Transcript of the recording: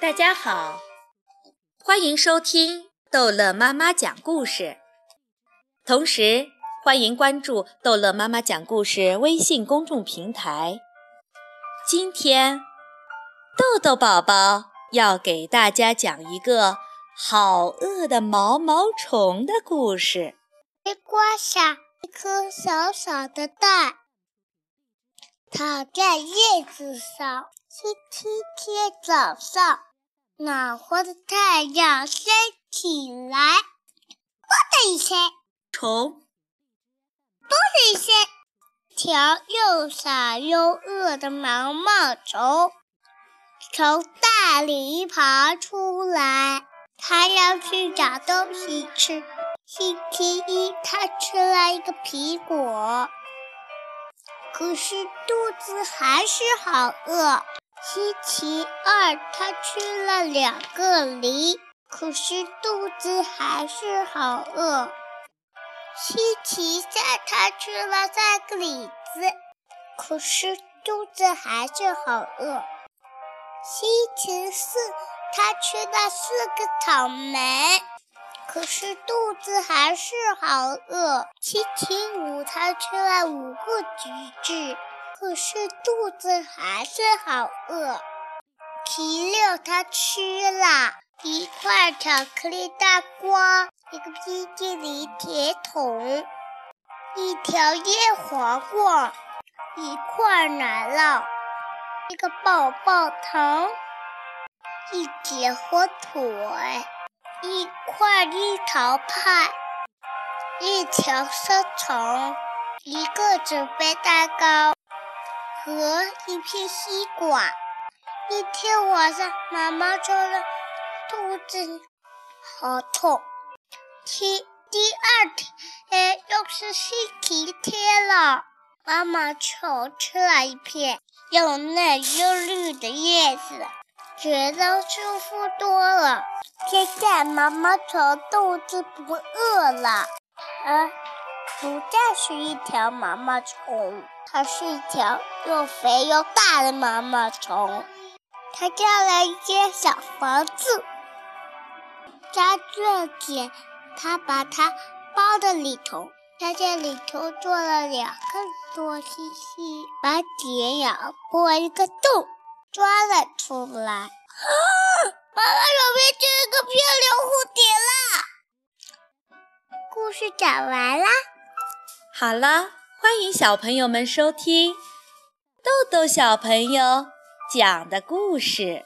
大家好，欢迎收听逗乐妈妈讲故事，同时欢迎关注逗乐妈妈讲故事微信公众平台。今天，豆豆宝宝要给大家讲一个好饿的毛毛虫的故事。西瓜上一颗小小的蛋，躺在叶子上。星期天早上。暖和的太阳升起来，啵的一声，虫，啵的一声，条又傻又饿的毛毛虫从蛋里爬出来，它要去找东西吃。星期一，它吃了一个苹果，可是肚子还是好饿。星期二，他吃了两个梨，可是肚子还是好饿。星期三，他吃了三个李子，可是肚子还是好饿。星期四，他吃了四个草莓，可是肚子还是好饿。星期五，他吃了五个橘子。可是肚子还是好饿。第六，他吃了一块巧克力大瓜，一个冰激凌铁桶，一条叶黄瓜，一块奶酪，一个棒棒糖，一截火腿，一块樱桃派，一条香肠，一个纸杯蛋糕。和一片西瓜。一天晚上，妈妈说了，肚子好痛。第第二天，又是星期天了。妈妈虫吃了一片又嫩又绿的叶子，觉得舒服多了。现在，妈妈虫肚子不饿了，而不再是一条毛毛虫。它是一条又肥又大的毛毛虫，它建了一间小房子，扎钻剪，它把它包在里头，在这里头做了两个多星星，把剪咬破一个洞，钻了出来。啊！妈妈有变成一个漂亮蝴蝶啦！故事讲完啦。好了。欢迎小朋友们收听豆豆小朋友讲的故事。